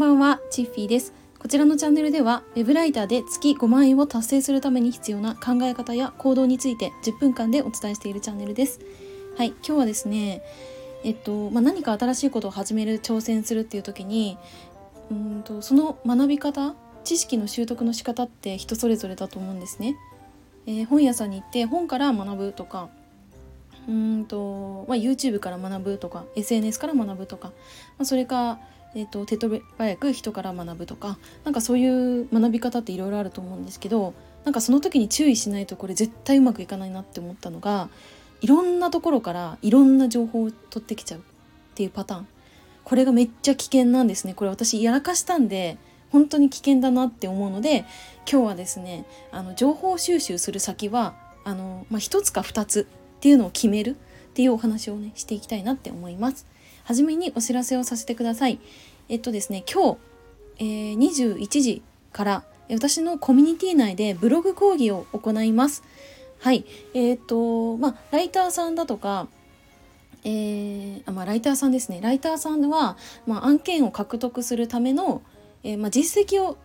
ばんは、チッフィーです。こちらのチャンネルでは、ウェブライターで月5万円を達成するために必要な考え方や行動について10分間でお伝えしているチャンネルです。はい、今日はですね、えっと、まあ、何か新しいことを始める、挑戦するっていう時に、うんと、その学び方、知識の習得の仕方って人それぞれだと思うんですね。えー本屋さんに行って本から学ぶとか、うーんと、まあ、YouTube から学ぶとか SNS から学ぶとか、まあ、それか、えー、と手取り早く人から学ぶとかなんかそういう学び方っていろいろあると思うんですけどなんかその時に注意しないとこれ絶対うまくいかないなって思ったのがいろんなところからいろんな情報を取ってきちゃうっていうパターンこれがめっちゃ危険なんですねこれ私やらかしたんで本当に危険だなって思うので今日はですねあの情報収集する先はあの、まあ、1つか2つっていうのを決めるっていうお話をねしていきたいなって思います。はじめにお知らせをさせてください。えっとですね今日、えー21時からえ私のコミュニティ内でブログ講義を行います。はい。えっ、と、まあ、ライターさんだとか、えーあまあ、ライターさんですね。ライターさんは、まあ、案件を獲得するための、えーまあ、実績を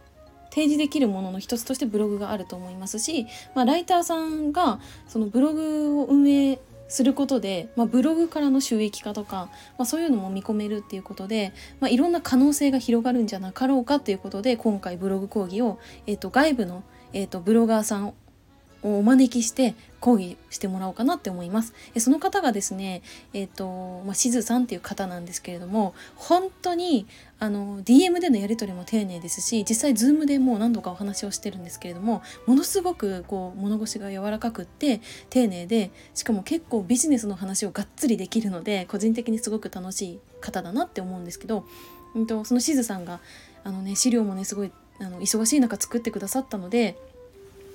提示できるものの一つとしてブログがあると思いますし、まあ、ライターさんがそのブログを運営することで、まあ、ブログからの収益化とか、まあ、そういうのも見込めるっていうことで、まあ、いろんな可能性が広がるんじゃなかろうかということで今回ブログ講義を、えー、と外部の、えー、とブロガーさんをお招きして講義してもらおうかなって思います。えその方がですね、えっ、と、まあ、しずさんっていう方なんですけれども、本当に、あの、DM でのやり取りも丁寧ですし、実際 Zoom でもう何度かお話をしてるんですけれども、ものすごくこう、物腰が柔らかくって、丁寧で、しかも結構ビジネスの話をがっつりできるので、個人的にすごく楽しい方だなって思うんですけど、うんと、そのしずさんが、あのね、資料もね、すごい、あの、忙しい中作ってくださったので、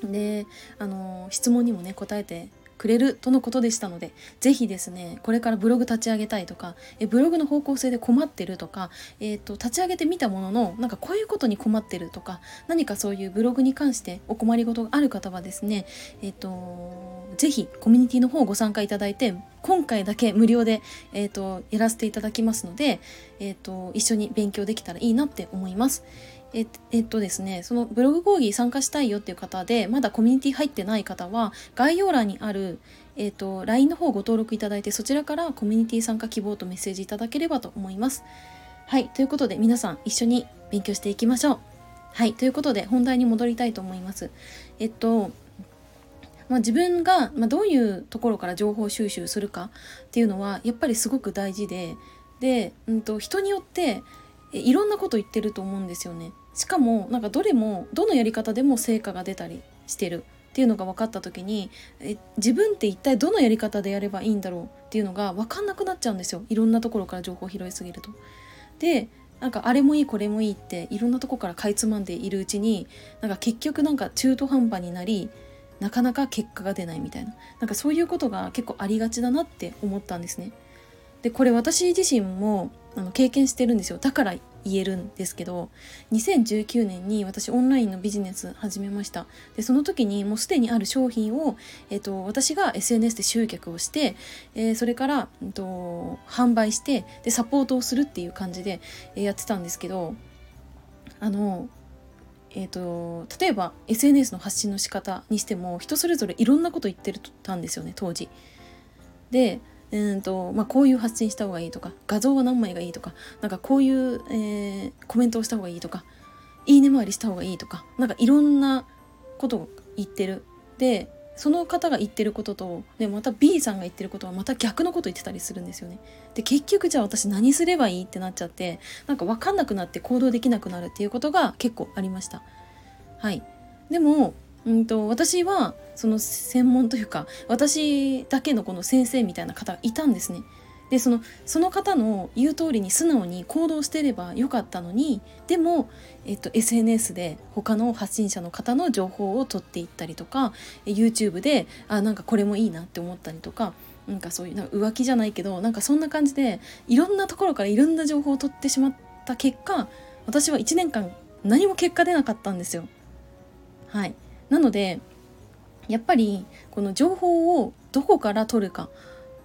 であの質問にもね答えてくれるとのことでしたのでぜひですねこれからブログ立ち上げたいとかえブログの方向性で困ってるとか、えー、と立ち上げてみたもののなんかこういうことに困ってるとか何かそういうブログに関してお困りごとがある方はですねえっ、とぜひコミュニティの方ご参加いただいて今回だけ無料で、えー、とやらせていただきますので、えー、と一緒に勉強できたらいいなって思います。ええっとですね、そのブログ講義参加したいよっていう方で、まだコミュニティ入ってない方は、概要欄にある、えっと、LINE の方ご登録いただいて、そちらからコミュニティ参加希望とメッセージいただければと思います。はい、ということで皆さん一緒に勉強していきましょう。はい、ということで本題に戻りたいと思います。えっと、まあ、自分が、まあ、どういうところから情報収集するかっていうのはやっぱりすごく大事でで、うん、と人によっていろんなこと言ってると思うんですよね。しかもなんかどれもどのやり方でも成果が出たりしてるっていうのが分かった時にえ自分って一体どのやり方でやればいいんだろうっていうのが分かんなくなっちゃうんですよいろんなところから情報を拾いすぎると。でなんかあれもいいこれもいいっていろんなとこからかいつまんでいるうちになんか結局なんか中途半端になりなかなか結果が出ないみたいななんかそういうことが結構ありがちだなって思ったんですね。でこれ私自身もあの経験してるんですよだから言えるんですけど2019年に私オンラインのビジネス始めましたでその時にもうすでにある商品を、えっと私が SNS で集客をして、えーそれから、うんと販売してでサポートをするっていう感じでえーやってたんですけどあのえー、と例えば SNS の発信の仕方にしても人それぞれいろんなこと言ってたんですよね当時。でうんとまあ、こういう発信した方がいいとか画像は何枚がいいとかなんかこういう、えーコメントをした方がいいとかいいね回りした方がいいとかなんかいろんなことを言ってるでその方が言ってることとでまた B さんが言ってることはまた逆のこと言ってたりするんですよね。で結局じゃあ私何すればいいってなっちゃってなんか分かんなくなって行動できなくなるっていうことが結構ありました。はい、でもうんと私はその専門というか私だけのこの先生みたいな方がいたんですね。でそのその方の言う通りに素直に行動してればよかったのにでも、えっと、SNS で他の発信者の方の情報を取っていったりとか YouTube であなんかこれもいいなって思ったりとかなんかそういうなんか浮気じゃないけどなんかそんな感じでいろんなところからいろんな情報を取ってしまった結果私は1年間何も結果出なかったんですよ。はい、なのでやっぱりこの情報をどこから取るか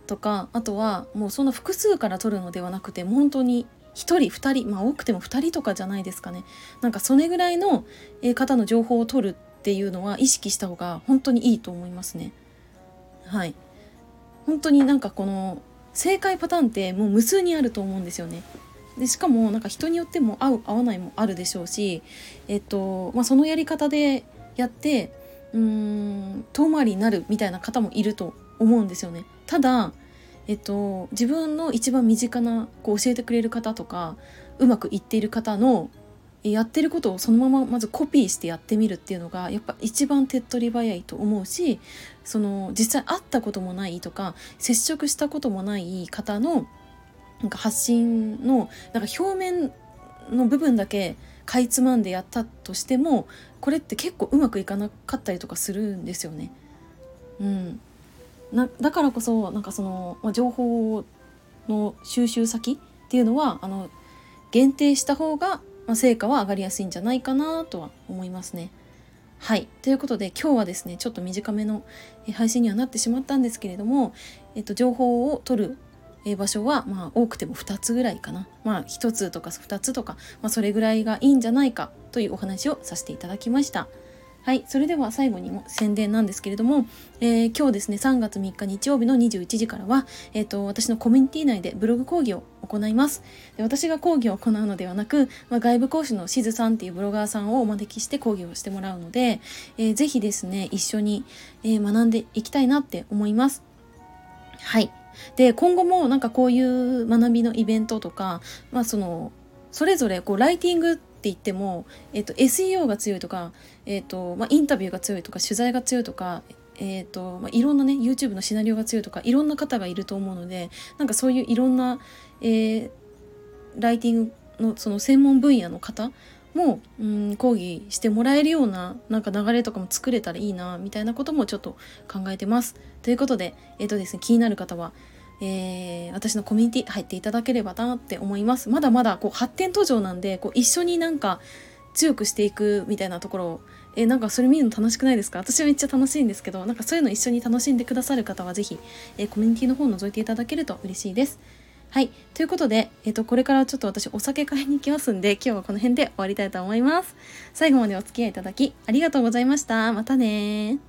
とかあとはもうその複数から取るのではなくて本当に1人2人まあ多くても2人とかじゃないですかね。なんかそれぐらいの方の情報を取るっていうのは意識した方が本当にいいと思いますね。はい。本当になんかこの正解パターンってもう無数にあると思うんですよね。でしかもなんか人によっても合う合わないもあるでしょうし、えっとまあ、そのやり方でやってうーん遠回りになるみたいな方もいると思うんですよね。ただ、えっと、自分の一番身近なこう教えてくれる方とかうまくいっている方のやってることをそのまままずコピーしてやってみるっていうのがやっぱ一番手っ取り早いと思うしその実際会ったこともないとか接触したこともない方のなんか発信のなんか表面の部分だけかいつまんでやったとしてもこれって結構うまくいかなかったりとかするんですよね。うん、なだからこそなんかその、まあ、情報の収集先っていうのはあの限定した方が、まあ、成果は上がりやすいんじゃないかなとは思いますね。はい。ということで今日はですねちょっと短めの配信にはなってしまったんですけれども、えっと、情報を取るえ場所はまあ多くても2つぐらいかな。まあ1つとか2つとか、まあ、それぐらいがいいんじゃないかというお話をさせていただきました。はい、それでは最後にも宣伝なんですけれども、えー、今日ですね3月3日日曜日の21時からは、えーと、私のコミュニティ内でブログ講義を行います。で私が講義を行うのではなく、まあ、外部講師のしずさんっていうブロガーさんをお招きして講義をしてもらうので、えー、ぜひですね一緒に、えー、学んでいきたいなって思います。はい。で今後もなんかこういう学びのイベントとか、まあ、そのそれぞれこうライティングって言っても、えっと、SEO が強いとか、えっとまあ、インタビューが強いとか取材が強いとかえーとまあ、いろんなね YouTube のシナリオが強いとかいろんな方がいると思うのでなんかそういういろんな、えー、ライティングのその専門分野の方も、うん、講義してもらえるようななんか流れとかも作れたらいいなみたいなこともちょっと考えてます。ということで,、えーとですね、気になる方は、えー、私のコミュニティ入っていただければなって思います。まだまだこう発展途上なんでこう一緒になんか強くしていくみたいなところをえ、なんかそれ見るの楽しくないですか？私はめっちゃ楽しいんですけどなんかそういうの一緒に楽しんでくださる方は是非、えー、コミュニティの方を覗いていただけると嬉しいです。はい。ということで、えっ、ー、と、これからちょっと私お酒買いに行きますんで、今日はこの辺で終わりたいと思います。最後までお付き合いいただきありがとうございました。またね